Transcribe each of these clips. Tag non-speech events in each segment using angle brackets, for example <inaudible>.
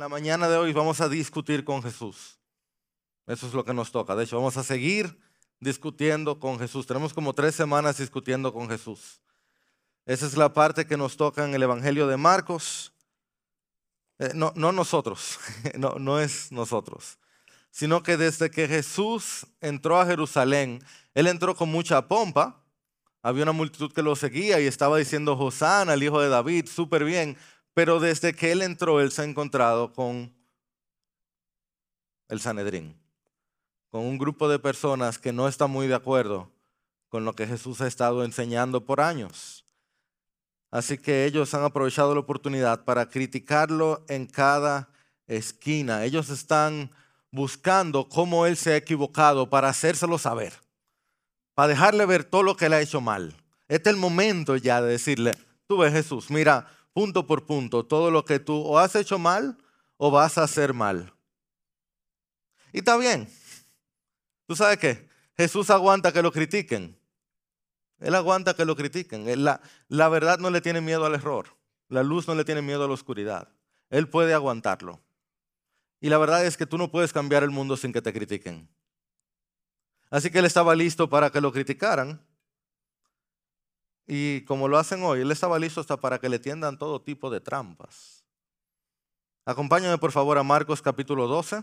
la mañana de hoy vamos a discutir con Jesús. Eso es lo que nos toca. De hecho, vamos a seguir discutiendo con Jesús. Tenemos como tres semanas discutiendo con Jesús. Esa es la parte que nos toca en el Evangelio de Marcos. Eh, no, no nosotros, <laughs> no, no es nosotros, sino que desde que Jesús entró a Jerusalén, Él entró con mucha pompa. Había una multitud que lo seguía y estaba diciendo, Hosanna, el hijo de David, súper bien. Pero desde que Él entró, Él se ha encontrado con el Sanedrín, con un grupo de personas que no está muy de acuerdo con lo que Jesús ha estado enseñando por años. Así que ellos han aprovechado la oportunidad para criticarlo en cada esquina. Ellos están buscando cómo él se ha equivocado para hacérselo saber, para dejarle ver todo lo que él ha hecho mal. Este es el momento ya de decirle, tú ves Jesús, mira punto por punto todo lo que tú o has hecho mal o vas a hacer mal. Y está bien. ¿Tú sabes qué? Jesús aguanta que lo critiquen. Él aguanta que lo critiquen. La, la verdad no le tiene miedo al error. La luz no le tiene miedo a la oscuridad. Él puede aguantarlo. Y la verdad es que tú no puedes cambiar el mundo sin que te critiquen. Así que él estaba listo para que lo criticaran. Y como lo hacen hoy, él estaba listo hasta para que le tiendan todo tipo de trampas. Acompáñame por favor a Marcos capítulo 12.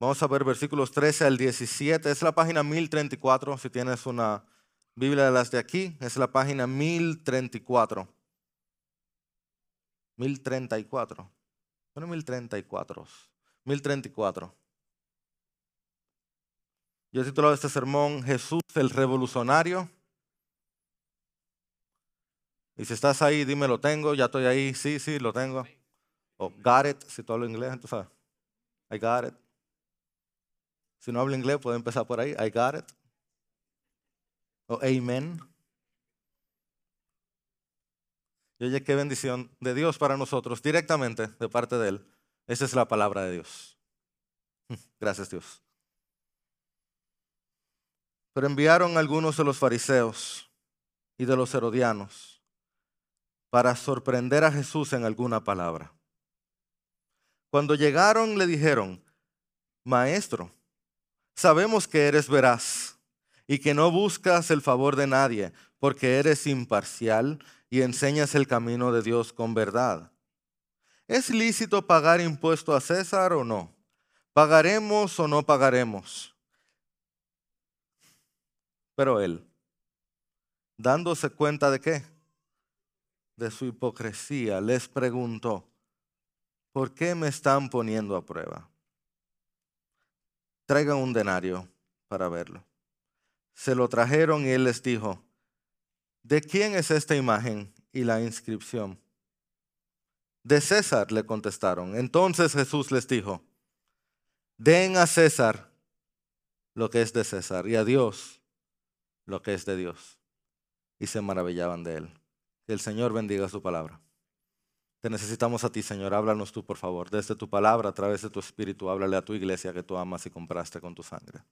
Vamos a ver versículos 13 al 17. Es la página 1034 si tienes una Biblia de las de aquí, es la página 1034. 1034. Bueno, 1034. 1034. Yo he titulado este sermón Jesús el revolucionario. Y si estás ahí, dime lo tengo, ya estoy ahí, sí, sí, lo tengo. O got it, si tú hablas inglés, entonces, I got it. Si no hablo inglés, puedo empezar por ahí, I got it. O amén. Y oye, qué bendición de Dios para nosotros, directamente de parte de Él. Esa es la palabra de Dios. <laughs> Gracias Dios. Pero enviaron algunos de los fariseos y de los herodianos para sorprender a Jesús en alguna palabra. Cuando llegaron le dijeron, Maestro, sabemos que eres veraz y que no buscas el favor de nadie, porque eres imparcial y enseñas el camino de Dios con verdad. ¿Es lícito pagar impuesto a César o no? ¿Pagaremos o no pagaremos? Pero él, dándose cuenta de qué? De su hipocresía, les preguntó, ¿por qué me están poniendo a prueba? Traigan un denario para verlo se lo trajeron y él les dijo, ¿de quién es esta imagen y la inscripción? De César le contestaron. Entonces Jesús les dijo, den a César lo que es de César y a Dios lo que es de Dios. Y se maravillaban de él. Que el Señor bendiga su palabra. Te necesitamos a ti, Señor. Háblanos tú, por favor. Desde tu palabra, a través de tu espíritu, háblale a tu iglesia que tú amas y compraste con tu sangre.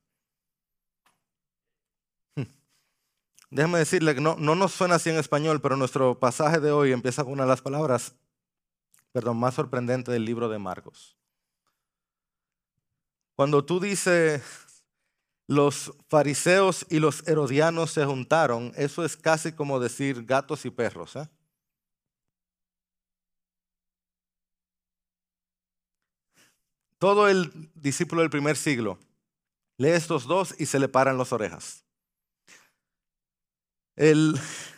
Déjame decirle que no, no nos suena así en español, pero nuestro pasaje de hoy empieza con una de las palabras, perdón, más sorprendente del libro de Marcos. Cuando tú dices los fariseos y los herodianos se juntaron, eso es casi como decir gatos y perros. ¿eh? Todo el discípulo del primer siglo lee estos dos y se le paran las orejas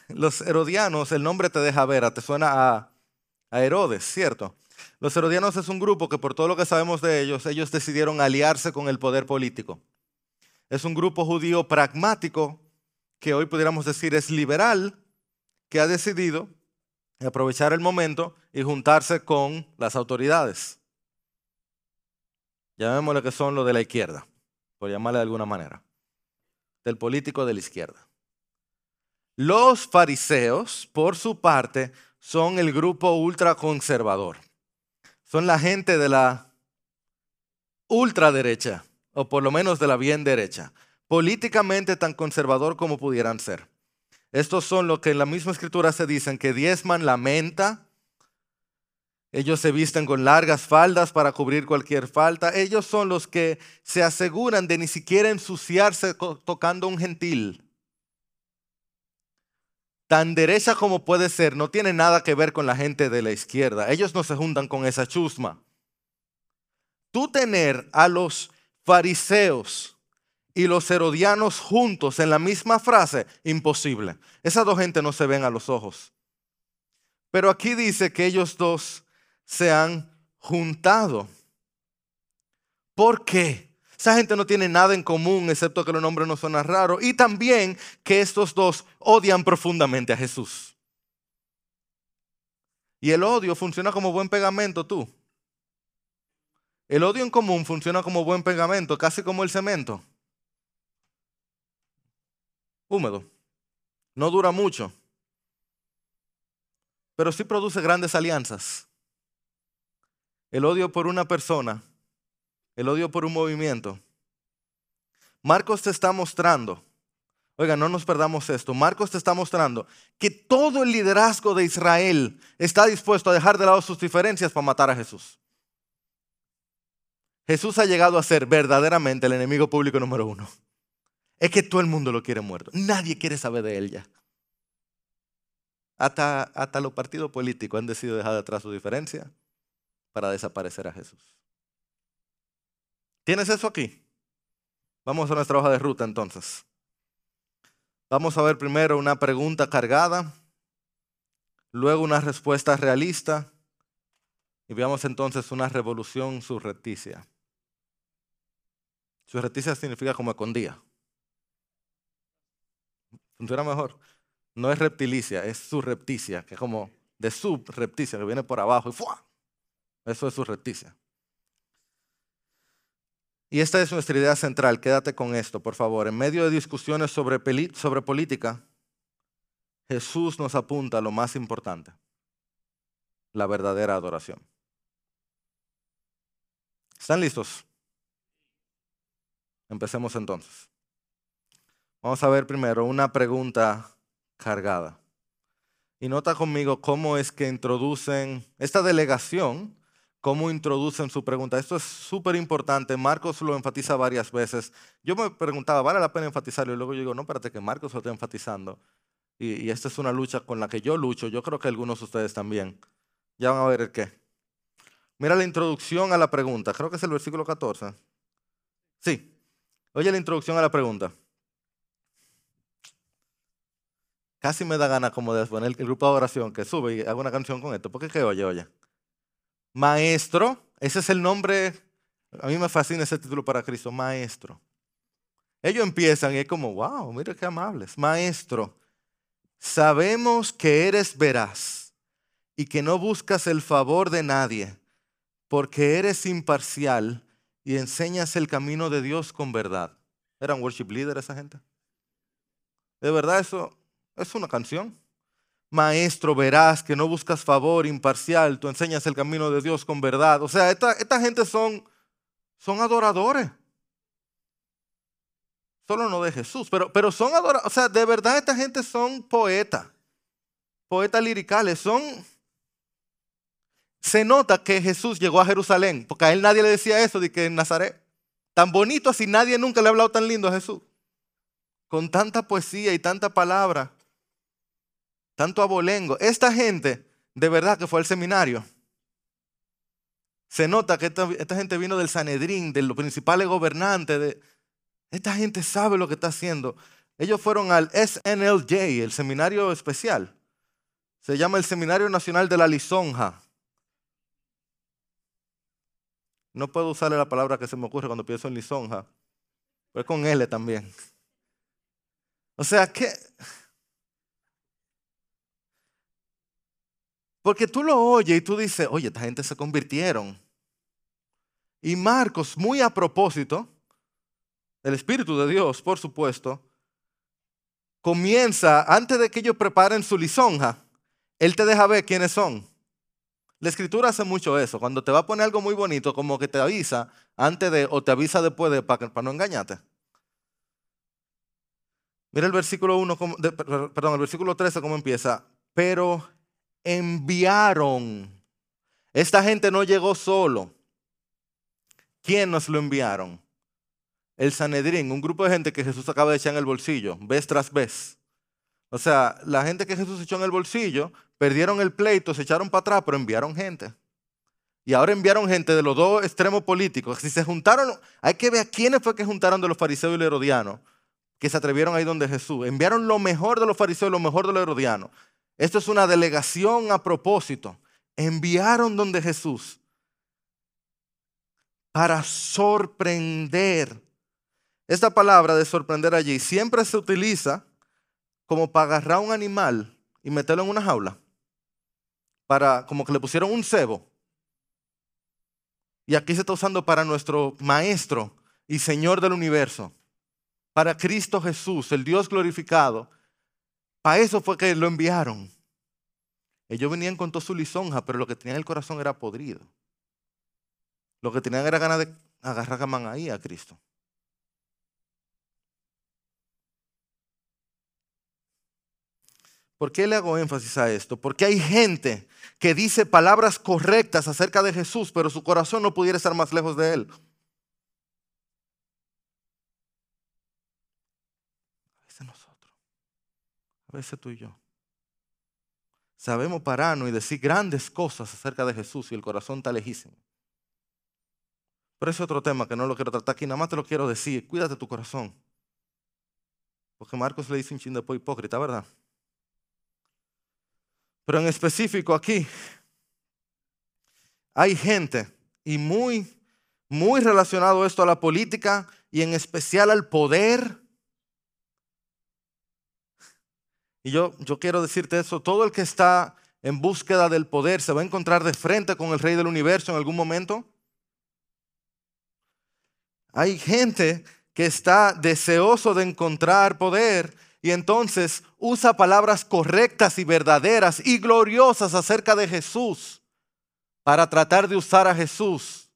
los herodianos, el nombre te deja ver, te suena a, a Herodes, ¿cierto? Los herodianos es un grupo que por todo lo que sabemos de ellos, ellos decidieron aliarse con el poder político. Es un grupo judío pragmático que hoy pudiéramos decir es liberal, que ha decidido aprovechar el momento y juntarse con las autoridades. Llamémosle que son los de la izquierda, por llamarle de alguna manera, del político de la izquierda. Los fariseos, por su parte, son el grupo ultraconservador. Son la gente de la ultraderecha, o por lo menos de la bien derecha, políticamente tan conservador como pudieran ser. Estos son lo que en la misma escritura se dicen que diezman la menta, Ellos se visten con largas faldas para cubrir cualquier falta. Ellos son los que se aseguran de ni siquiera ensuciarse tocando un gentil. Tan derecha como puede ser, no tiene nada que ver con la gente de la izquierda. Ellos no se juntan con esa chusma. Tú tener a los fariseos y los herodianos juntos en la misma frase, imposible. Esas dos gente no se ven a los ojos. Pero aquí dice que ellos dos se han juntado. ¿Por qué? Esa gente no tiene nada en común excepto que los nombres no suenan raros y también que estos dos odian profundamente a Jesús. Y el odio funciona como buen pegamento, tú. El odio en común funciona como buen pegamento, casi como el cemento. Húmedo. No dura mucho. Pero sí produce grandes alianzas el odio por una persona, el odio por un movimiento. Marcos te está mostrando, oiga, no nos perdamos esto, Marcos te está mostrando que todo el liderazgo de Israel está dispuesto a dejar de lado sus diferencias para matar a Jesús. Jesús ha llegado a ser verdaderamente el enemigo público número uno. Es que todo el mundo lo quiere muerto. Nadie quiere saber de él ya. Hasta, hasta los partidos políticos han decidido dejar de atrás su diferencia para desaparecer a Jesús. ¿Tienes eso aquí? Vamos a nuestra hoja de ruta entonces. Vamos a ver primero una pregunta cargada, luego una respuesta realista y veamos entonces una revolución surrepticia. Surrepticia significa como escondida. Funciona mejor. No es reptilicia, es surrepticia, que es como de subrepticia, que viene por abajo y ¡fua! Eso es su recticia. Y esta es nuestra idea central. Quédate con esto, por favor. En medio de discusiones sobre, sobre política, Jesús nos apunta a lo más importante, la verdadera adoración. ¿Están listos? Empecemos entonces. Vamos a ver primero una pregunta cargada. Y nota conmigo cómo es que introducen esta delegación cómo introducen su pregunta. Esto es súper importante. Marcos lo enfatiza varias veces. Yo me preguntaba, ¿vale la pena enfatizarlo? Y luego yo digo, no, espérate, que Marcos lo está enfatizando. Y, esta es una lucha con la que yo lucho. Yo creo que algunos de ustedes también. Ya van a ver el qué. Mira la introducción a la pregunta. Creo que es el versículo 14. Sí. Oye la introducción a la pregunta. Casi me da gana como de poner el grupo de oración que sube y hago una canción con esto. Porque qué oye, oye maestro, ese es el nombre, a mí me fascina ese título para Cristo, maestro. Ellos empiezan y es como, wow, mira qué amables. Maestro, sabemos que eres veraz y que no buscas el favor de nadie, porque eres imparcial y enseñas el camino de Dios con verdad. ¿Eran worship leader esa gente? ¿De verdad eso es una canción? maestro verás que no buscas favor imparcial, tú enseñas el camino de Dios con verdad. O sea, esta, esta gente son, son adoradores. Solo no de Jesús, pero, pero son adoradores. O sea, de verdad esta gente son poetas, poetas liricales, son... Se nota que Jesús llegó a Jerusalén, porque a él nadie le decía eso de que en Nazaret. Tan bonito así, nadie nunca le ha hablado tan lindo a Jesús. Con tanta poesía y tanta palabra tanto abolengo. Esta gente, de verdad que fue al seminario. Se nota que esta, gente vino del Sanedrín, de los principales gobernantes. De, esta gente sabe lo que está haciendo. Ellos fueron al SNLJ, el seminario especial. Se llama el Seminario Nacional de la Lisonja. No puedo usarle la palabra que se me ocurre cuando pienso en lisonja, pero con L también. O sea, que Porque tú lo oyes y tú dices, oye, esta gente se convirtieron. Y Marcos, muy a propósito, el Espíritu de Dios, por supuesto, comienza, antes de que ellos preparen su lisonja, Él te deja ver quiénes son. La escritura hace mucho eso. Cuando te va a poner algo muy bonito, como que te avisa antes de o te avisa después de para, para no engañarte. Mira el versículo 1, perdón, el versículo 13 cómo empieza. Pero enviaron. Esta gente no llegó solo. ¿Quién nos lo enviaron? El Sanedrín, un grupo de gente que Jesús acaba de echar en el bolsillo, vez tras vez. O sea, la gente que Jesús echó en el bolsillo, perdieron el pleito, se echaron para atrás, pero enviaron gente. Y ahora enviaron gente de los dos extremos políticos. Si se juntaron, hay que ver a quiénes fue que juntaron de los fariseos y los herodianos, que se atrevieron ahí donde Jesús. Enviaron lo mejor de los fariseos y lo mejor de los herodianos. Esto es una delegación a propósito. Enviaron donde Jesús para sorprender. Esta palabra de sorprender allí siempre se utiliza como para agarrar un animal y meterlo en una jaula. Para, como que le pusieron un cebo. Y aquí se está usando para nuestro Maestro y Señor del universo. Para Cristo Jesús, el Dios glorificado. Para eso fue que lo enviaron. Ellos venían con toda su lisonja, pero lo que tenían en el corazón era podrido. Lo que tenían era ganas de agarrar a ahí a Cristo. ¿Por qué le hago énfasis a esto? Porque hay gente que dice palabras correctas acerca de Jesús, pero su corazón no pudiera estar más lejos de Él. A veces nosotros, a veces tú y yo, sabemos pararnos y decir grandes cosas acerca de Jesús y el corazón está lejísimo. Pero es otro tema que no lo quiero tratar aquí, nada más te lo quiero decir, cuídate tu corazón. Porque Marcos le dice un chingo de hipócrita, ¿verdad? Pero en específico aquí, hay gente, y muy, muy relacionado esto a la política y en especial al poder. Y yo, yo quiero decirte eso, todo el que está en búsqueda del poder se va a encontrar de frente con el rey del universo en algún momento. Hay gente que está deseoso de encontrar poder y entonces usa palabras correctas y verdaderas y gloriosas acerca de Jesús para tratar de usar a Jesús.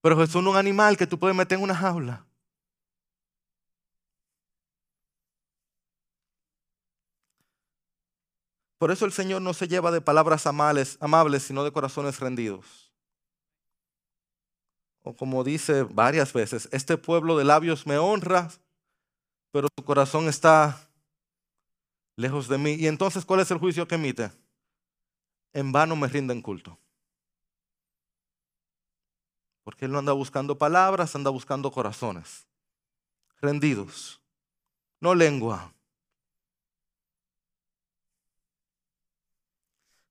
Pero Jesús no es un animal que tú puedes meter en una jaula. Por eso el Señor no se lleva de palabras amables, amables, sino de corazones rendidos. O como dice varias veces, este pueblo de labios me honra, pero tu corazón está lejos de mí. Y entonces, ¿cuál es el juicio que emite? En vano me rinden culto. Porque él no anda buscando palabras, anda buscando corazones. Rendidos. No lengua.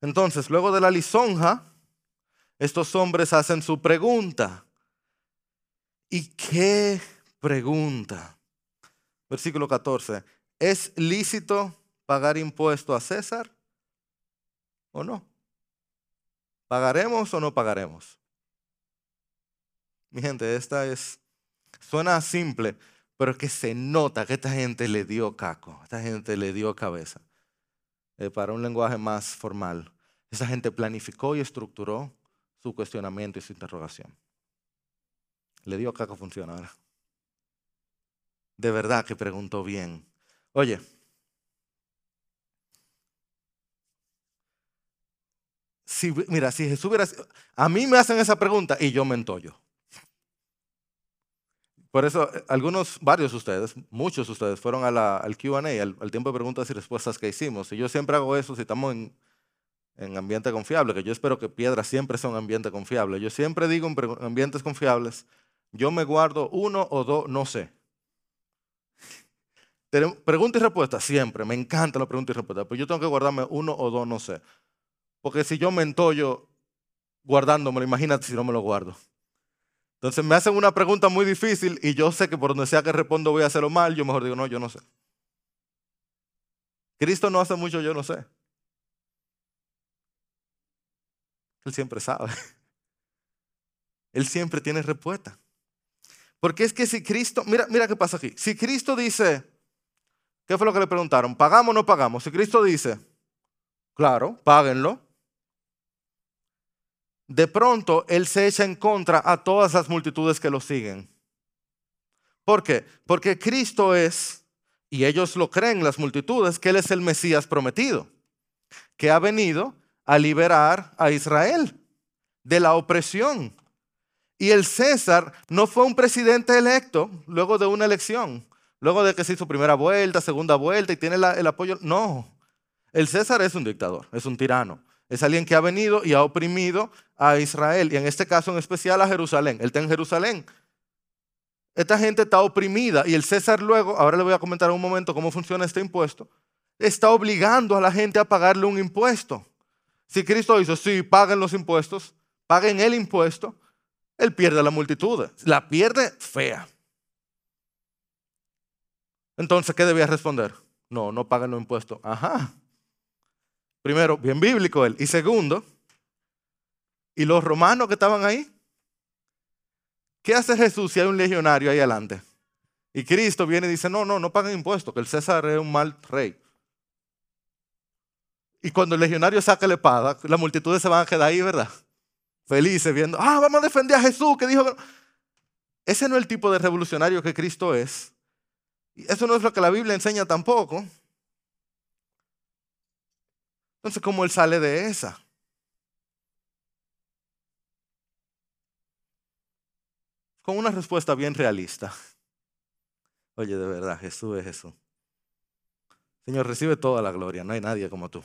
Entonces, luego de la lisonja, estos hombres hacen su pregunta. ¿Y qué pregunta? Versículo 14. ¿Es lícito pagar impuesto a César o no? ¿Pagaremos o no pagaremos? Mi gente, esta es, suena simple, pero que se nota que esta gente le dio caco, esta gente le dio cabeza. Eh, para un lenguaje más formal, esa gente planificó y estructuró su cuestionamiento y su interrogación. Le dio caco funcionar de verdad que preguntó bien. Oye, si, mira, si Jesús hubiera... A mí me hacen esa pregunta y yo me entollo. Por eso, eh, algunos, varios de ustedes, muchos de ustedes fueron al QA, al, al, tiempo de preguntas y respuestas que hicimos. Y yo siempre hago eso si estamos en, en ambiente confiable, que yo espero que piedras siempre sea un ambiente confiable. Yo siempre digo en ambientes confiables, yo me guardo uno o dos, no sé. Pregunta y respuesta, siempre. Me encanta la pregunta y respuesta. Pero yo tengo que guardarme uno o dos, no sé. Porque si yo me entollo guardándomelo, imagínate si no me lo guardo. Entonces me hacen una pregunta muy difícil y yo sé que por donde sea que respondo voy a hacerlo mal, yo mejor digo, no, yo no sé. Cristo no hace mucho, yo no sé. Él siempre sabe. <laughs> Él siempre tiene respuesta. Porque es que si Cristo, mira, mira qué pasa aquí. Si Cristo dice, ¿Qué fue lo que le preguntaron? ¿Pagamos o no pagamos? Si Cristo dice, claro, páguenlo. De pronto Él se echa en contra a todas las multitudes que lo siguen. ¿Por qué? Porque Cristo es, y ellos lo creen las multitudes, que Él es el Mesías prometido, que ha venido a liberar a Israel. de la opresión. Y el César no fue un presidente electo luego de una elección, luego de que se hizo primera vuelta, segunda vuelta y tiene el apoyo. No, el César es un dictador, es un tirano. Es alguien que ha venido y ha oprimido a Israel y en este caso en especial a Jerusalén. Él está en Jerusalén. Esta gente está oprimida y el César luego, ahora le voy a comentar en un momento cómo funciona este impuesto, está obligando a la gente a pagarle un impuesto. Si Cristo hizo, sí, paguen los impuestos, paguen el impuesto, él pierde la multitud, la pierde fea. Entonces, ¿qué debía responder? No, no paguen los impuestos. Ajá. Primero, bien bíblico él. Y segundo, ¿y los romanos que estaban ahí? ¿Qué hace Jesús si hay un legionario ahí adelante? Y Cristo viene y dice, no, no, no paguen impuestos, que el César es un mal rey. Y cuando el legionario saca la espada, las multitudes se van a quedar ahí, ¿verdad? felices viendo, ah, vamos a defender a Jesús que dijo... Ese no es el tipo de revolucionario que Cristo es. Eso no es lo que la Biblia enseña tampoco. Entonces, ¿cómo él sale de esa? Con una respuesta bien realista. Oye, de verdad, Jesús es Jesús. Señor, recibe toda la gloria, no hay nadie como tú.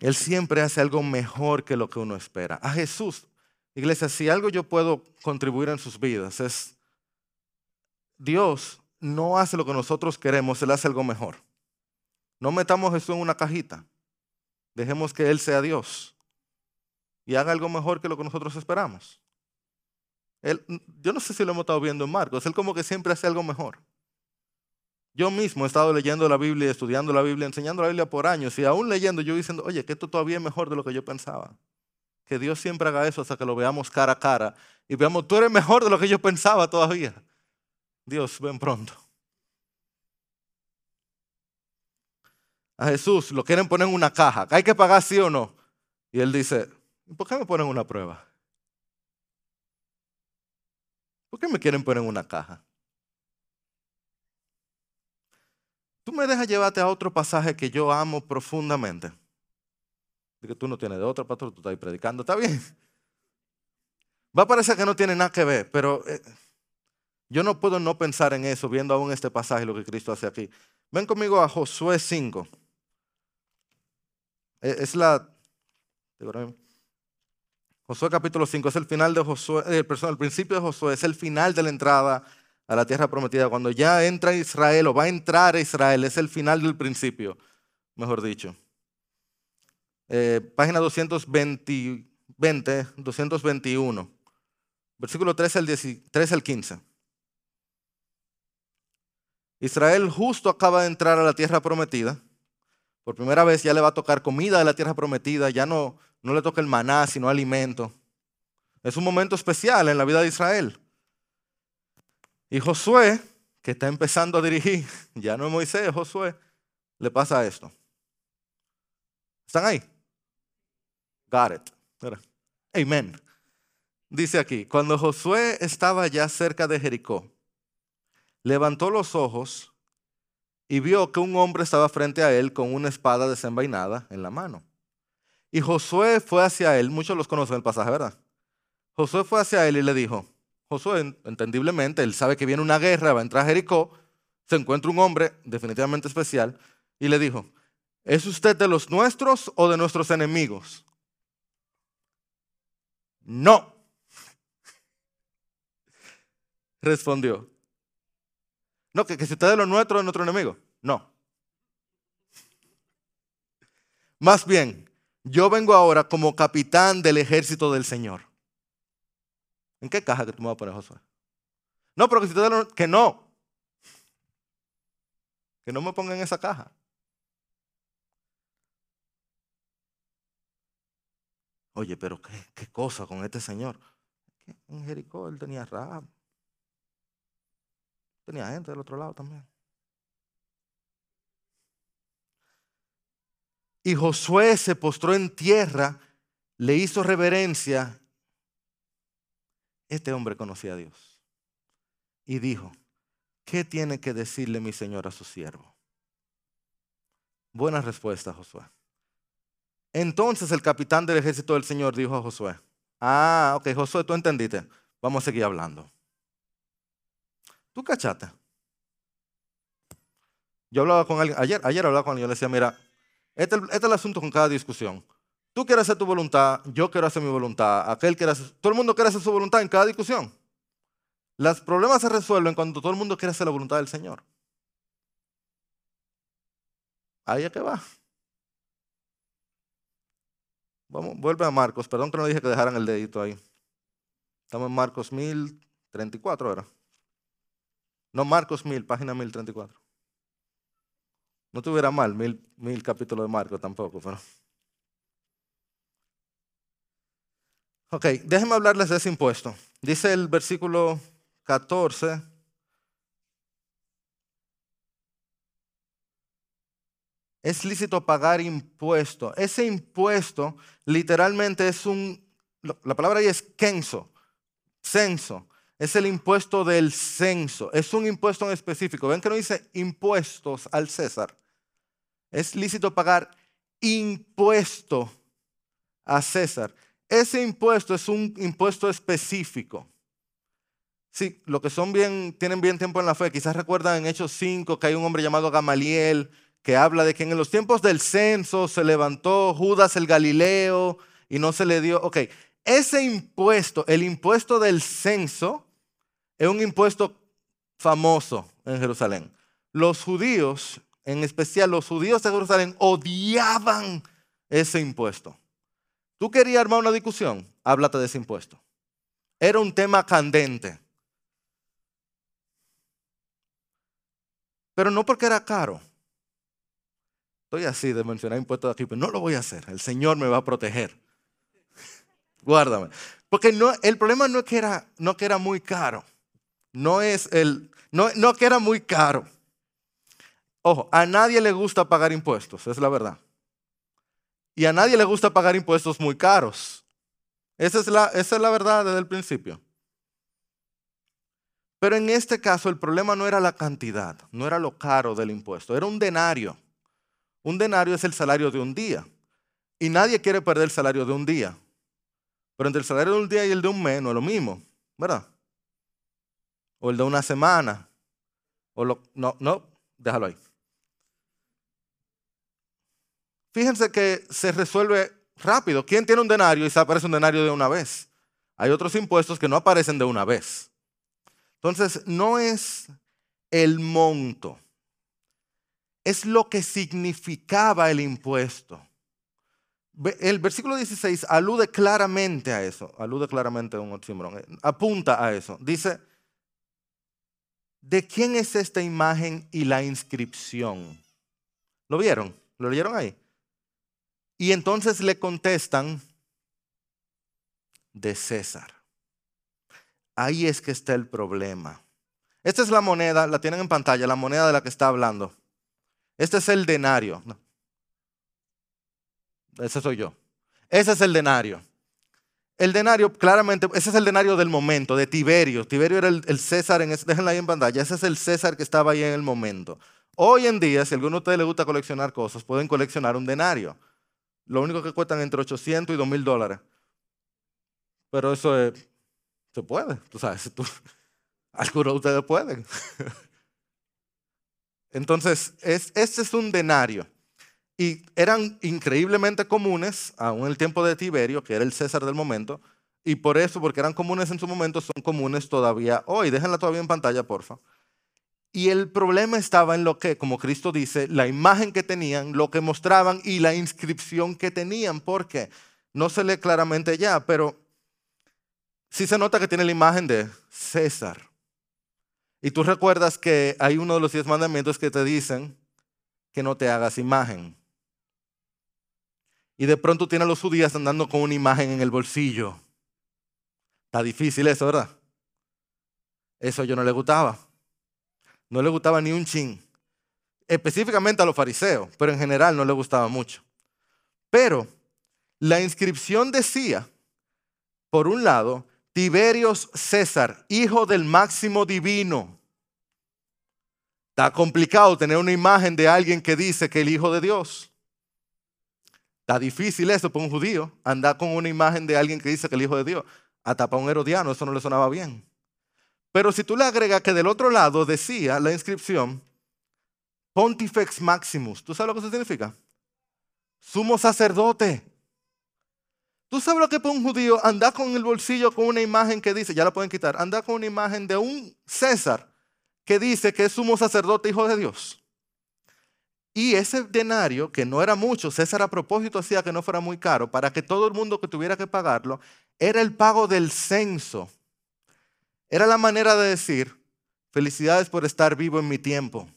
Él siempre hace algo mejor que lo que uno espera. A Jesús, iglesia, si algo yo puedo contribuir en sus vidas es, Dios no hace lo que nosotros queremos, Él hace algo mejor. No metamos a Jesús en una cajita. Dejemos que Él sea Dios y haga algo mejor que lo que nosotros esperamos. Él, yo no sé si lo hemos estado viendo en Marcos, Él como que siempre hace algo mejor. Yo mismo he estado leyendo la Biblia, estudiando la Biblia, enseñando la Biblia por años y aún leyendo yo diciendo, oye, que esto todavía es mejor de lo que yo pensaba. Que Dios siempre haga eso hasta que lo veamos cara a cara y veamos, tú eres mejor de lo que yo pensaba todavía. Dios, ven pronto. A Jesús lo quieren poner en una caja. ¿Hay que pagar sí o no? Y él dice, ¿por qué me ponen una prueba? ¿Por qué me quieren poner en una caja? Tú me dejas llevarte a otro pasaje que yo amo profundamente. Que tú no tienes de otro pastor, tú estás ahí predicando, está bien. Va a parecer que no tiene nada que ver, pero eh, yo no puedo no pensar en eso viendo aún este pasaje, lo que Cristo hace aquí. Ven conmigo a Josué 5. E, es la. Josué capítulo 5 es el final de Josué, eh, el principio de Josué, es el final de la entrada a la tierra prometida. Cuando ya entra Israel o va a entrar Israel, es el final del principio, mejor dicho. Eh, página 220, 221, versículo 13 al, 13 al 15. Israel justo acaba de entrar a la tierra prometida. Por primera vez ya le va a tocar comida de la tierra prometida, ya no, no le toca el maná, sino alimento. Es un momento especial en la vida de Israel. Y Josué, que está empezando a dirigir, <laughs> ya no es Moisés, Josué, le pasa esto. ¿Están ahí? Got it. Amen. Dice aquí, cuando Josué estaba ya cerca de Jericó, levantó los ojos y vio que un hombre estaba frente a él con una espada desenvainada en la mano. Y Josué fue hacia él, muchos los conocen el pasaje, ¿verdad? Josué fue hacia él y le dijo, Josué, entendiblemente, él sabe que viene una guerra, va a entrar a Jericó, se encuentra un hombre definitivamente especial y le dijo, ¿es usted de los nuestros o de nuestros enemigos? No. <laughs> Respondió. No, que, que si usted es de los nuestros, es nuestro enemigo. No. Más bien, yo vengo ahora como capitán del ejército del Señor. ¿En qué caja que tú me vas a Josué? No, pero que si te lo, que no. Que no me pongan en esa caja. Oye, pero qué, qué cosa con este señor. En Jericó él tenía rab. Tenía gente del otro lado también. Y Josué se postró en tierra, le hizo reverencia este hombre conocía a Dios y dijo, ¿qué tiene que decirle mi Señor a su siervo? Buena respuesta, Josué. Entonces el capitán del ejército del Señor dijo a Josué, ah, ok, Josué, tú entendiste, vamos a seguir hablando. ¿Tú cachaste? Yo hablaba con alguien, ayer, ayer hablaba con alguien, yo le decía, mira, este, este, es el asunto con cada discusión. Tú quieres hacer tu voluntad, yo quiero hacer mi voluntad, aquel quiere hacer, todo el mundo quiere hacer su voluntad en cada discusión. Los problemas se resuelven cuando todo el mundo quiere hacer la voluntad del Señor. Ahí es que va. Vamos, vuelve a Marcos. Perdón que no dije que dejaran el dedito ahí. Estamos en Marcos 1034 ahora. No, Marcos 1000, página 1034. No tuviera mal, mil, mil capítulos de Marcos tampoco, pero. Ok, déjenme hablarles de ese impuesto. Dice el versículo 14. Es lícito pagar impuesto. Ese impuesto literalmente es un, la palabra ahí es censo, censo. Es el impuesto del censo. Es un impuesto en específico. Ven que no dice impuestos al César. Es lícito pagar impuesto a César. Ese impuesto es un impuesto específico. Sí, lo que son bien, tienen bien tiempo en la fe, quizás recuerdan en Hechos 5 que hay un hombre llamado Gamaliel que habla de que en los tiempos del censo se levantó Judas el Galileo y no se le dio. Ok, ese impuesto, el impuesto del censo, es un impuesto famoso en Jerusalén. Los judíos, en especial los judíos de Jerusalén, odiaban ese impuesto. Tú querías armar una discusión, háblate de ese impuesto. Era un tema candente. Pero no porque era caro. Estoy así de mencionar impuestos aquí, pero no lo voy a hacer. El Señor me va a proteger. <laughs> Guárdame. Porque no, el problema no es que era, no que era muy caro. No es el, no, no que era muy caro. Ojo, a nadie le gusta pagar impuestos, es la verdad. Y a nadie le gusta pagar impuestos muy caros. Esa es la, esa es la verdad desde el principio. Pero en este caso el problema no era la cantidad, no era lo caro del impuesto, era un denario. Un denario es el salario de un día. Y nadie quiere perder el salario de un día. Pero entre el salario de un día y el de un mes no es lo mismo, ¿verdad? O el de una semana. O lo, no, no, déjalo ahí. Fíjense que se resuelve rápido. ¿Quién tiene un denario y se aparece un denario de una vez? Hay otros impuestos que no aparecen de una vez. Entonces, no es el monto, es lo que significaba el impuesto. El versículo 16 alude claramente a eso, alude claramente a un oxímoron, eh, apunta a eso. Dice, ¿de quién es esta imagen y la inscripción? ¿Lo vieron? ¿Lo leyeron ahí? Y entonces le contestan, de César. Ahí es que está el problema. Esta es la moneda, la tienen en pantalla, la moneda de la que está hablando. Este es el denario. Ese soy yo. Ese es el denario. El denario, claramente, ese es el denario del momento, de Tiberio. Tiberio era el, César, en déjenla ahí en pantalla, ese es el César que estaba ahí en el momento. Hoy en día, si a alguno de ustedes le gusta coleccionar cosas, pueden coleccionar un denario. Lo único que cuestan entre 800 y 2000 dólares. Pero eso es, se puede, tú sabes, tú, <laughs> algunos de ustedes pueden. <laughs> Entonces, es, este es un denario. Y eran increíblemente comunes, aún en el tiempo de Tiberio, que era el César del momento, y por eso, porque eran comunes en su momento, son comunes todavía hoy. Déjenla todavía en pantalla, porfa. Y el problema estaba en lo que, como Cristo dice, la imagen que tenían, lo que mostraban y la inscripción que tenían, porque no se lee claramente ya, pero sí se nota que tiene la imagen de César. Y tú recuerdas que hay uno de los diez mandamientos que te dicen que no te hagas imagen. Y de pronto tiene a los judíos andando con una imagen en el bolsillo. Está difícil eso, ¿verdad? Eso yo no le gustaba. No le gustaba ni un chin. Específicamente a los fariseos, pero en general no le gustaba mucho. Pero la inscripción decía, por un lado, Tiberios César, hijo del máximo divino. Está complicado tener una imagen de alguien que dice que el hijo de Dios. Está difícil eso para un judío, andar con una imagen de alguien que dice que el Hijo de Dios. Hasta para un herodiano eso no le sonaba bien. Pero si tú le agregas que del otro lado decía la inscripción Pontifex Maximus, ¿tú sabes lo que eso significa? Sumo sacerdote. ¿Tú sabes lo que para un judío andar con el bolsillo con una imagen que dice, ya la pueden quitar, andar con una imagen de un César que dice que es sumo sacerdote, hijo de Dios? Y ese denario, que no era mucho, César a propósito hacía que no fuera muy caro, para que todo el mundo que tuviera que pagarlo, era el pago del censo. Era la manera de decir, felicidades por estar vivo en mi tiempo.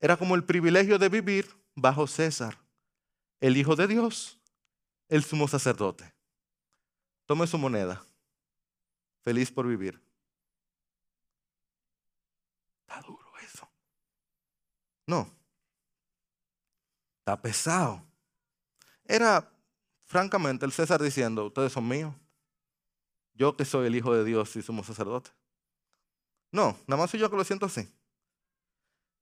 Era como el privilegio de vivir bajo César, el Hijo de Dios, el sumo sacerdote. Tome su moneda. Feliz por vivir. Está duro. No. Está pesado. Era, francamente, el César diciendo, ustedes son míos. Yo que soy el Hijo de Dios y somos sacerdotes. No, nada más soy yo que lo siento así.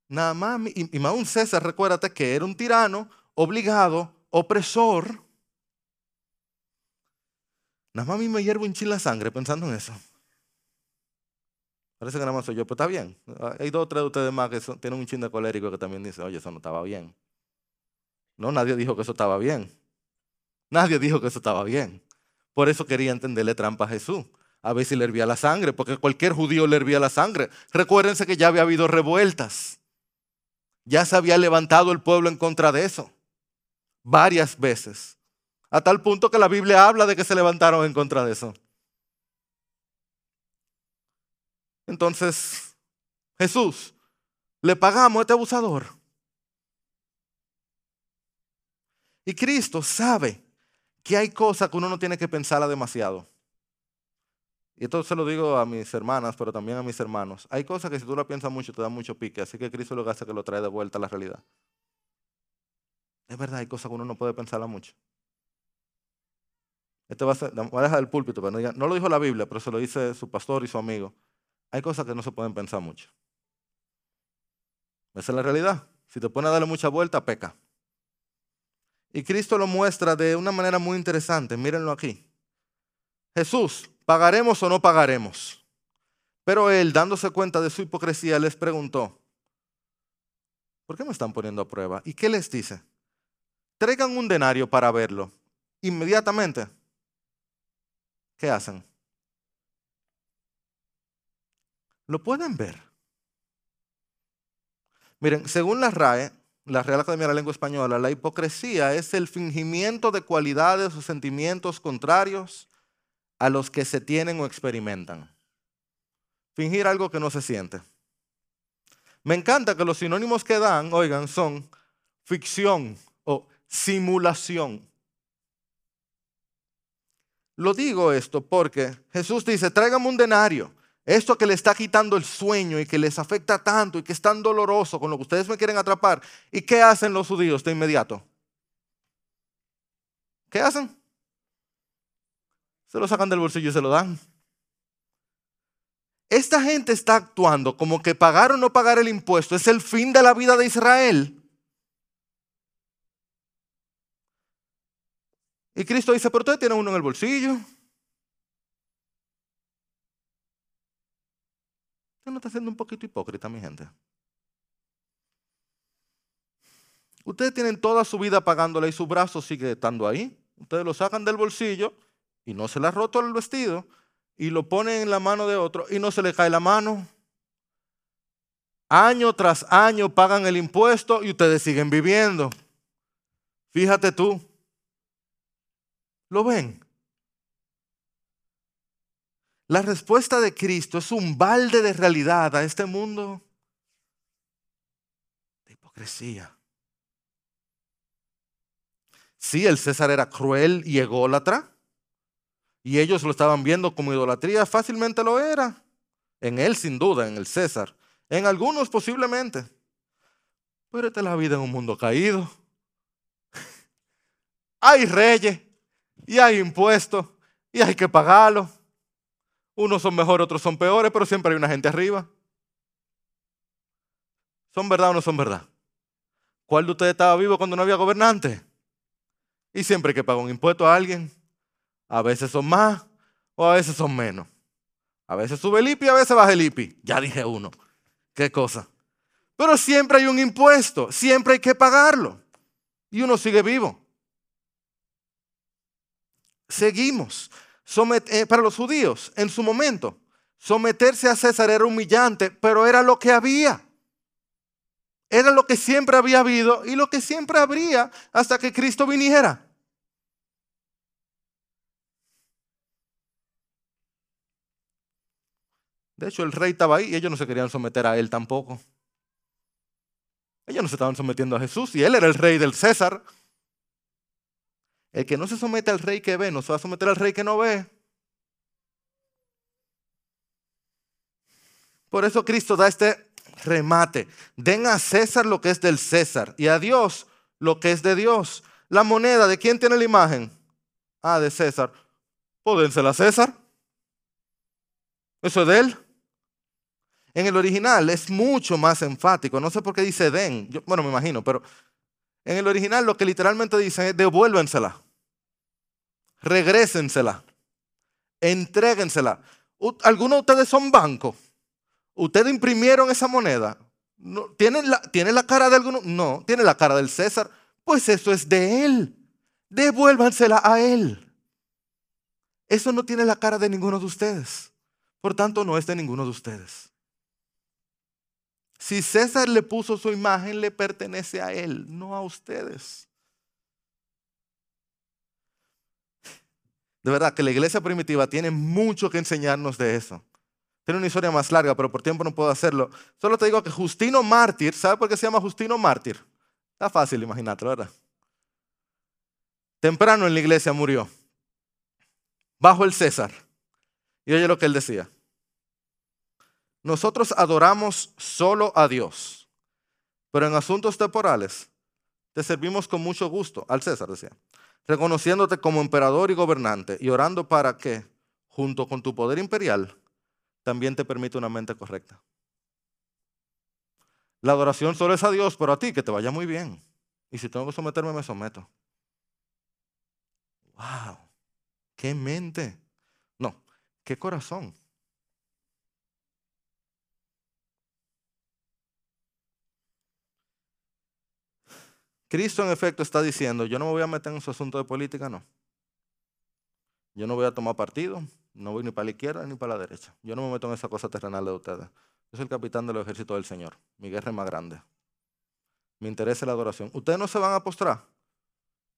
Nada más, y, y más un César, recuérdate que era un tirano, obligado, opresor. Nada más a mí me hiervo un chile la sangre pensando en eso. Parece que nada más soy yo, pero está bien. Hay dos o tres de ustedes más que tienen un chin de colérico que también dicen, oye, eso no estaba bien. No, nadie dijo que eso estaba bien. Nadie dijo que eso estaba bien. Por eso quería entenderle trampa a Jesús. A ver si le hervía la sangre, porque cualquier judío le hervía la sangre. Recuérdense que ya había habido revueltas. Ya se había levantado el pueblo en contra de eso. Varias veces. A tal punto que la Biblia habla de que se levantaron en contra de eso. Entonces, Jesús, le pagamos a este abusador. Y Cristo sabe que hay cosas que uno no tiene que pensarla demasiado. Y esto se lo digo a mis hermanas, pero también a mis hermanos. Hay cosas que si tú la piensas mucho te da mucho pique, así que Cristo lo que hace que lo trae de vuelta a la realidad. Es verdad, hay cosas que uno no puede pensarla mucho. Este va a, ser, voy a dejar el púlpito, pero no, no lo dijo la Biblia, pero se lo dice su pastor y su amigo hay cosas que no se pueden pensar mucho. Esa es la realidad. Si te pones a darle mucha vuelta, peca. Y Cristo lo muestra de una manera muy interesante. Mírenlo aquí. Jesús, ¿pagaremos o no pagaremos? Pero él, dándose cuenta de su hipocresía, les preguntó, ¿por qué me están poniendo a prueba? ¿Y qué les dice? Traigan un denario para verlo. Inmediatamente, ¿qué hacen? ¿Lo pueden ver? Miren, según la RAE, la Real Academia de la Lengua Española, la hipocresía es el fingimiento de cualidades o sentimientos contrarios a los que se tienen o experimentan. Fingir algo que no se siente. Me encanta que los sinónimos que dan, oigan, son ficción o simulación. Lo digo esto porque Jesús dice, tráigame un denario esto que le está quitando el sueño y que les afecta tanto y que es tan doloroso con lo que ustedes me quieren atrapar. ¿Y qué hacen los judíos de inmediato? ¿Qué hacen? Se lo sacan del bolsillo y se lo dan. Esta gente está actuando como que pagar o no pagar el impuesto es el fin de la vida de Israel. Y Cristo dice, pero ustedes tienen uno en el bolsillo. Usted no está siendo un poquito hipócrita, mi gente. Ustedes tienen toda su vida pagándole y su brazo sigue estando ahí. Ustedes lo sacan del bolsillo y no se le ha roto el vestido y lo ponen en la mano de otro y no se le cae la mano. Año tras año pagan el impuesto y ustedes siguen viviendo. Fíjate tú. ¿Lo ven? La respuesta de Cristo es un balde de realidad a este mundo de hipocresía. Sí, el César era cruel y ególatra, y ellos lo estaban viendo como idolatría, fácilmente lo era. En él sin duda, en el César. En algunos posiblemente. Pero esta es la vida en un mundo caído. <laughs> Hay reyes y hay impuestos y hay que pagarlo. Unos son mejores, otros son peores, pero siempre hay una gente arriba. ¿Son verdad o no son verdad? ¿Cuál de ustedes estaba vivo cuando no había gobernante? Y siempre hay que pagar un impuesto a alguien. A veces son más o a veces son menos. A veces sube el IPI, a veces baja el IPI. Ya dije uno. ¿Qué cosa? Pero siempre hay un impuesto, siempre hay que pagarlo. Y uno sigue vivo. Seguimos. Eh, para los judíos, en su momento, someterse a César era humillante, pero era lo que había. Era lo que siempre había habido y lo que siempre habría hasta que Cristo viniera. De hecho, el rey estaba ahí y ellos no se querían someter a él tampoco. Ellos no se estaban sometiendo a Jesús y él era el rey del César. El que no se somete al rey que ve, no se va a someter al rey que no ve. Por eso Cristo da este remate. Den a César lo que es del César y a Dios lo que es de Dios. La moneda, ¿de quién tiene la imagen? Ah, de César. Pódensela a César. Eso es de él. En el original es mucho más enfático. No sé por qué dice den. bueno, me imagino, pero en el original lo que literalmente dice es devuélvensela. Regrésensela. Entréguensela. ¿Algunos de ustedes son bancos? ¿Ustedes imprimieron esa moneda? ¿Tienen la, ¿Tiene la cara de alguno? No, tiene la cara del César. Pues eso es de él. Devuélvansela a él. Eso no tiene la cara de ninguno de ustedes. Por tanto, no es de ninguno de ustedes. Si César le puso su imagen, le pertenece a él, no a ustedes. De verdad que la iglesia primitiva tiene mucho que enseñarnos de eso. Tiene una historia más larga, pero por tiempo no puedo hacerlo. Solo te digo que Justino Mártir, ¿sabe por qué se llama Justino Mártir? Está fácil imaginarlo, ¿verdad? Temprano en la iglesia murió, bajo el César. Y oye lo que él decía. Nosotros adoramos solo a Dios, pero en asuntos temporales te servimos con mucho gusto, al César decía, reconociéndote como emperador y gobernante y orando para que, junto con tu poder imperial, también te permita una mente correcta. La adoración solo es a Dios, pero a ti que te vaya muy bien. Y si tengo que someterme, me someto. ¡Wow! ¡Qué mente! No, qué corazón. Cristo en efecto está diciendo, yo no me voy a meter en su asunto de política, no. Yo no voy a tomar partido, no voy ni para la izquierda ni para la derecha. Yo no me meto en esa cosa terrenal de ustedes. Yo soy el capitán del ejército del Señor. Mi guerra es más grande. Me interesa la adoración. Ustedes no se van a postrar.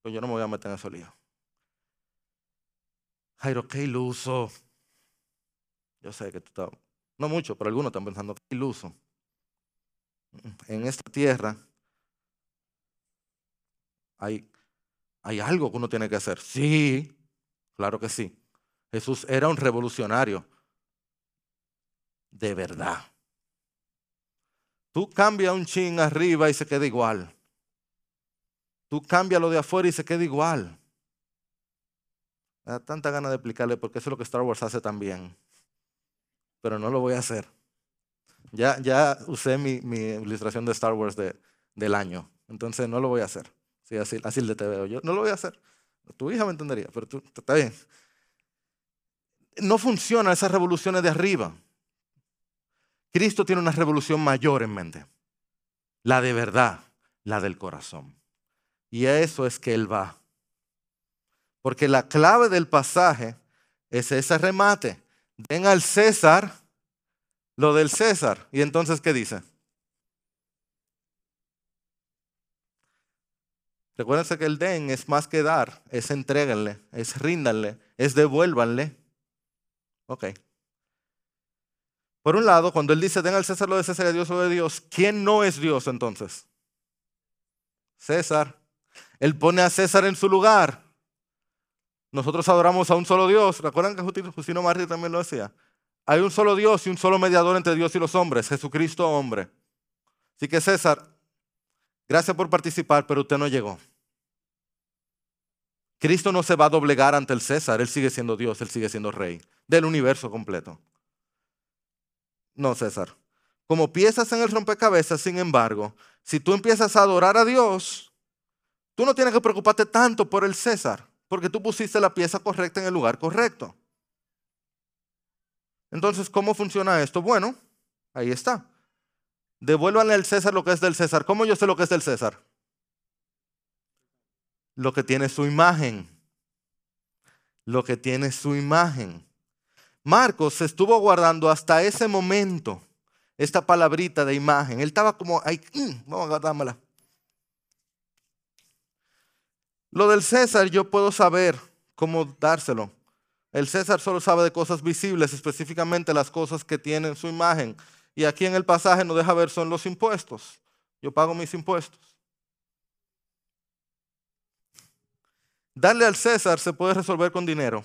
Pues yo no me voy a meter en ese lío. Jairo, qué iluso. Yo sé que tú estás, no mucho, pero algunos están pensando, qué iluso. En esta tierra hay, hay algo que uno tiene que hacer. Sí, claro que sí. Jesús era un revolucionario. De verdad. Tú cambias un chin arriba y se queda igual. Tú cambias lo de afuera y se queda igual. Me da tanta gana de explicarle porque eso es lo que Star Wars hace también. Pero no lo voy a hacer. Ya, ya usé mi, ilustración de Star Wars de, del año. Entonces no lo voy a hacer. Sí, así, así te veo. Yo no lo voy a hacer. Tu hija me entendería, pero tú, está bien. No funcionan esas revoluciones de arriba. Cristo tiene una revolución mayor en mente. La de verdad, la del corazón. Y a eso es que Él va. Porque la clave del pasaje es ese remate. Den al César lo del César. Y entonces, ¿qué dice? Recuérdense que el den es más que dar, es entréguenle, es ríndanle, es devuélvanle. Ok. Por un lado, cuando él dice den al César lo de César y a Dios lo de Dios, ¿quién no es Dios entonces? César. Él pone a César en su lugar. Nosotros adoramos a un solo Dios. ¿Recuerdan que Justino Mártir también lo decía? Hay un solo Dios y un solo mediador entre Dios y los hombres, Jesucristo hombre. Así que César, Gracias por participar, pero usted no llegó. Cristo no se va a doblegar ante el César, Él sigue siendo Dios, Él sigue siendo rey del universo completo. No, César. como piezas en el rompecabezas, sin embargo, si tú empiezas a adorar a Dios, tú no tienes que preocuparte tanto por el César, porque tú pusiste la pieza correcta en el lugar correcto. Entonces, ¿cómo funciona esto? Bueno, ahí está. Devuélvanle al César lo que es del César. ¿Cómo yo sé lo que es del César? Lo que tiene su imagen. Lo que tiene su imagen. Marcos se estuvo guardando hasta ese momento esta palabrita de imagen. Él estaba como, ahí, mm, vamos a guardármela. Lo del César yo puedo saber cómo dárselo. El César solo sabe de cosas visibles, específicamente las cosas que tienen su imagen. Y aquí en el pasaje nos deja ver son los impuestos. Yo pago mis impuestos. Darle al César se puede resolver con dinero.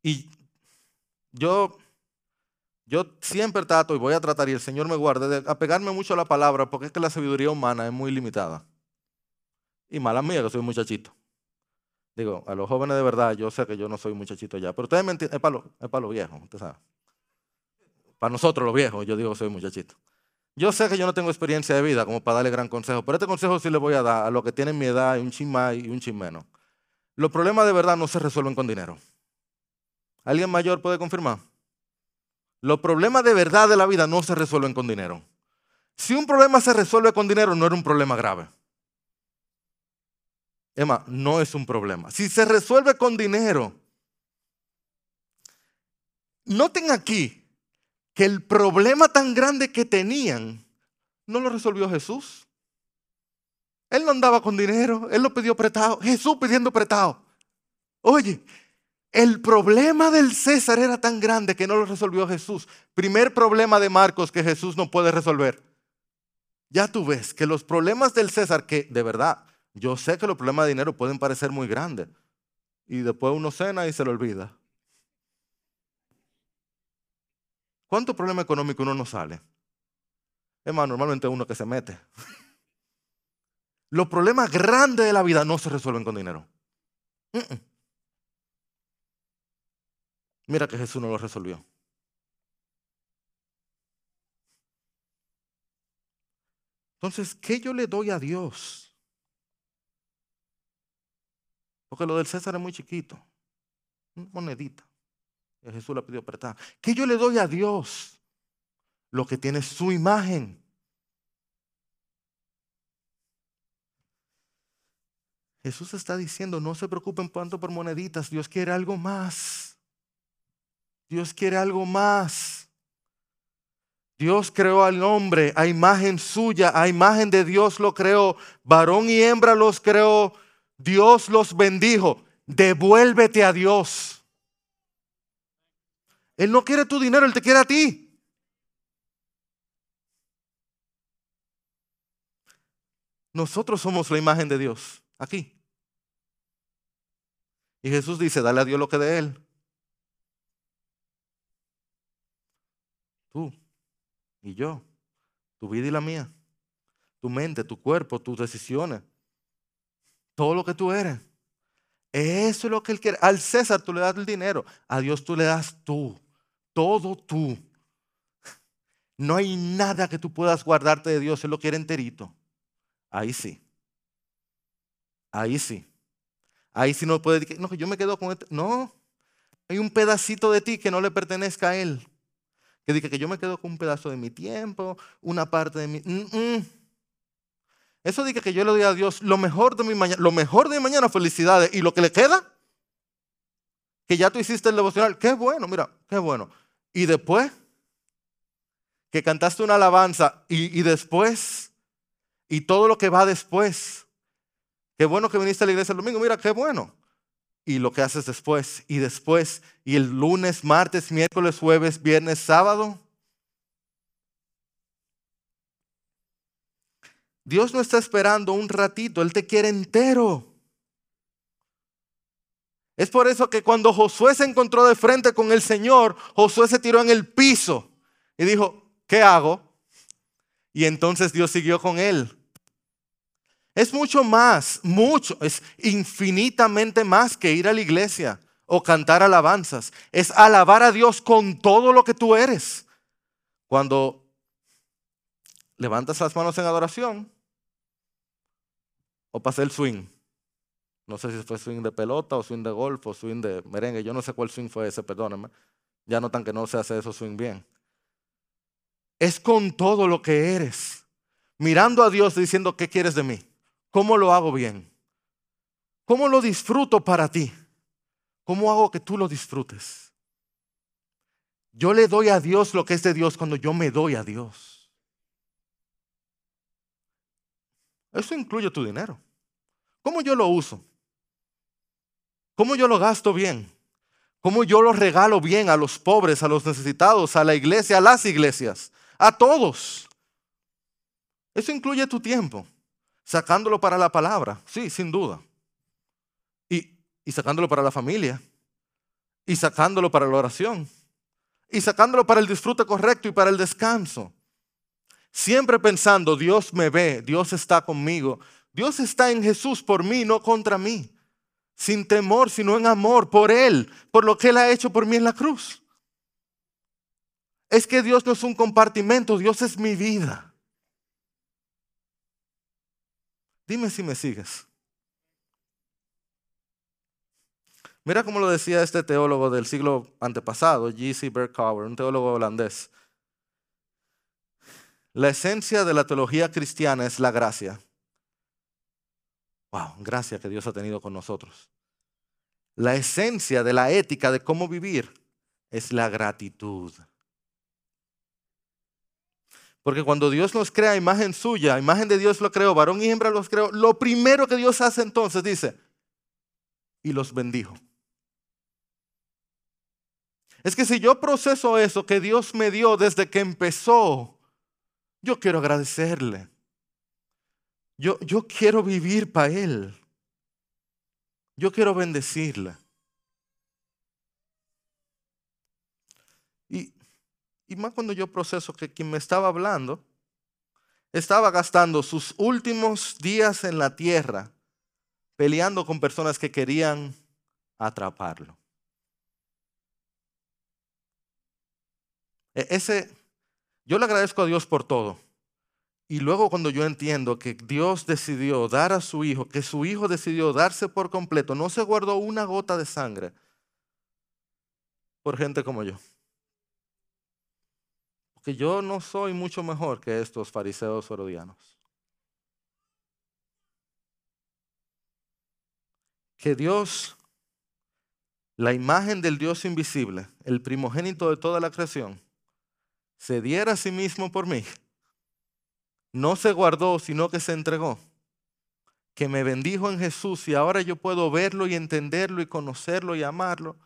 Y yo, yo siempre trato y voy a tratar, y el Señor me guarde, de apegarme mucho a la palabra, porque es que la sabiduría humana es muy limitada. Y mala mía que soy muchachito. Digo, a los jóvenes de verdad, yo sé que yo no soy muchachito ya, pero ustedes me entienden, es para los, los viejos, usted sabe. Para nosotros los viejos, yo digo soy muchachito. Yo sé que yo no tengo experiencia de vida como para darle gran consejo, pero este consejo sí le voy a dar a los que tienen mi edad y un chin más y un chin menos. Los problemas de verdad no se resuelven con dinero. ¿Alguien mayor puede confirmar? Los problemas de verdad de la vida no se resuelven con dinero. Si un problema se resuelve con dinero, no era un problema grave. Emma, no es un problema. Si se resuelve con dinero, noten aquí que el problema tan grande que tenían no lo resolvió Jesús. Él no andaba con dinero, él lo pidió prestado, Jesús pidiendo prestado. Oye, el problema del César era tan grande que no lo resolvió Jesús. Primer problema de Marcos que Jesús no puede resolver. Ya tú ves que los problemas del César, que de verdad, yo sé que los problemas de dinero pueden parecer muy grandes. Y después uno cena y se lo olvida. ¿Cuánto problema económico uno no sale? Es más, normalmente uno que se mete. Los problemas grandes de la vida no se resuelven con dinero. Mira que Jesús no lo resolvió. Entonces, ¿qué yo le doy a Dios? Porque lo del César es muy chiquito. Una monedita. Jesús la pidió apretar. ¿Qué yo le doy a Dios? Lo que tiene su imagen. Jesús está diciendo, no se preocupen tanto por moneditas, Dios quiere algo más. Dios quiere algo más. Dios creó al hombre a imagen suya, a imagen de Dios lo creó, varón y hembra los creó, Dios los bendijo, devuélvete a Dios. Él no quiere tu dinero, Él te quiere a ti. Nosotros somos la imagen de Dios, aquí. Y Jesús dice, dale a Dios lo que de Él. Tú y yo, tu vida y la mía, tu mente, tu cuerpo, tus decisiones, todo lo que tú eres. Eso es lo que Él quiere. Al César tú le das el dinero, a Dios tú le das tú, todo tú. No hay nada que tú puedas guardarte de Dios, Él lo quiere enterito. Ahí sí. Ahí sí. Ahí sí no puede decir, no, yo me quedo con esto. No, hay un pedacito de ti que no le pertenezca a Él que diga que yo me quedo con un pedazo de mi tiempo, una parte de mi... Eso dice que yo le doy a Dios lo mejor de mi mañana, lo mejor de mi mañana, felicidades. Y lo que le queda, que ya tú hiciste el devocional, qué bueno, mira, qué bueno. Y después, que cantaste una alabanza y, y después, y todo lo que va después. Qué bueno que viniste a la iglesia el domingo, mira, qué bueno y lo que haces después, y después, y el lunes, martes, miércoles, jueves, viernes, sábado. Dios no está esperando un ratito, Él te quiere entero. Es por eso que cuando Josué se encontró de frente con el Señor, Josué se tiró en el piso y dijo, ¿qué hago? Y entonces Dios siguió con él. Es mucho más, mucho, es infinitamente más que ir a la iglesia o cantar alabanzas. Es alabar a Dios con todo lo que tú eres. Cuando levantas las manos en adoración o pasé el swing. No sé si fue swing de pelota o swing de golf o swing de merengue. Yo no sé cuál swing fue ese, perdónenme. Ya notan que no se hace eso swing bien. Es con todo lo que eres. Mirando a Dios diciendo, ¿qué quieres de mí? ¿Cómo lo hago bien? ¿Cómo lo disfruto para ti? ¿Cómo hago que tú lo disfrutes? Yo le doy a Dios lo que es de Dios cuando yo me doy a Dios. Eso incluye tu dinero. ¿Cómo yo lo uso? ¿Cómo yo lo gasto bien? ¿Cómo yo lo regalo bien a los pobres, a los necesitados, a la iglesia, a las iglesias, a todos? Eso incluye tu tiempo, sacándolo para la palabra, sí, sin duda. Y, y sacándolo para la familia, y sacándolo para la oración, y sacándolo para el disfrute correcto y para el descanso. Siempre pensando, Dios me ve, Dios está conmigo, Dios está en Jesús por mí, no contra mí sin temor, sino en amor por Él, por lo que Él ha hecho por mí en la cruz. Es que Dios no es un compartimento, Dios es mi vida. Dime si me sigues. Mira cómo lo decía este teólogo del siglo antepasado, G.C. Berkauer, un teólogo holandés. La esencia de la teología cristiana es la gracia. Wow, gracia que Dios ha tenido con nosotros. La esencia de la ética de cómo vivir es la gratitud. Porque cuando Dios nos crea imagen suya, imagen de Dios lo creó, varón y hembra los creó, lo primero que Dios hace entonces dice, y los bendijo. Es que si yo proceso eso que Dios me dio desde que empezó, yo quiero agradecerle. Yo, yo quiero vivir para Él. Yo quiero bendecirla. Y, y más cuando yo proceso que quien me estaba hablando estaba gastando sus últimos días en la tierra peleando con personas que querían atraparlo. E, ese, yo le agradezco a Dios por todo. Y luego cuando yo entiendo que Dios decidió dar a su hijo, que su hijo decidió darse por completo, no se guardó una gota de sangre por gente como yo. Porque yo no soy mucho mejor que estos fariseos herodianos. Que Dios, la imagen del Dios invisible, el primogénito de toda la creación, se diera a sí mismo por mí no se guardó, sino que se entregó, que me bendijo en Jesús y ahora yo puedo verlo y entenderlo y conocerlo y amarlo,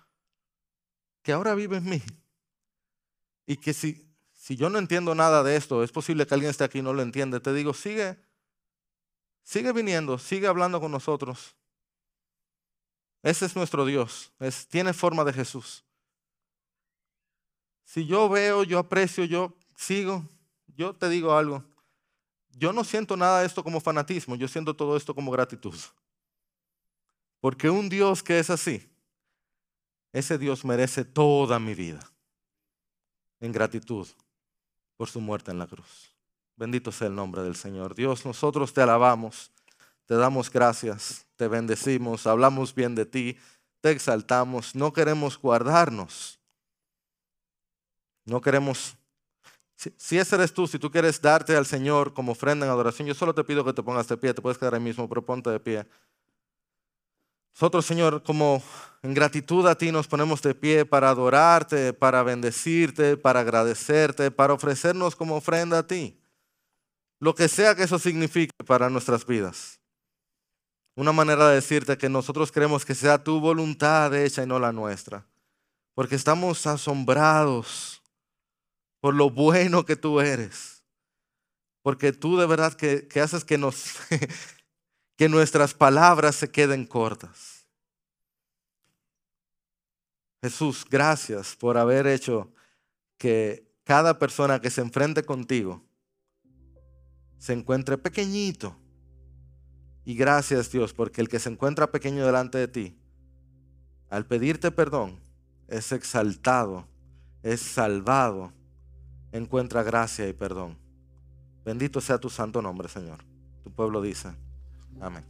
que ahora vive en mí. Y que si, si yo no entiendo nada de esto, es posible que alguien esté aquí y no lo entiende, te digo, sigue, sigue viniendo, sigue hablando con nosotros. Ese es nuestro Dios, tiene forma de Jesús. Si yo veo, yo aprecio, yo sigo, yo te digo algo, yo no siento nada de esto como fanatismo, yo siento todo esto como gratitud. Porque un Dios que es así, ese Dios merece toda mi vida en gratitud por su muerte en la cruz. Bendito sea el nombre del Señor. Dios, nosotros te alabamos, te damos gracias, te bendecimos, hablamos bien de ti, te exaltamos, no queremos guardarnos, no queremos si, ese eres tú, si tú quieres darte al Señor como ofrenda en adoración, yo solo te pido que te pongas de pie, te puedes quedar ahí mismo, pero ponte de pie. Nosotros, Señor, como en gratitud a ti nos ponemos de pie para adorarte, para bendecirte, para agradecerte, para ofrecernos como ofrenda a ti. Lo que sea que eso signifique para nuestras vidas. Una manera de decirte que nosotros queremos que sea tu voluntad hecha y no la nuestra. Porque estamos asombrados por lo bueno que tú eres. Porque tú de verdad que, haces que, nos, <laughs> que nuestras palabras se queden cortas. Jesús, gracias por haber hecho que cada persona que se enfrente contigo se encuentre pequeñito. Y gracias Dios, porque el que se encuentra pequeño delante de ti, al pedirte perdón, es exaltado, es salvado encuentra gracia y perdón. Bendito sea tu santo nombre, Señor. Tu pueblo dice, amén.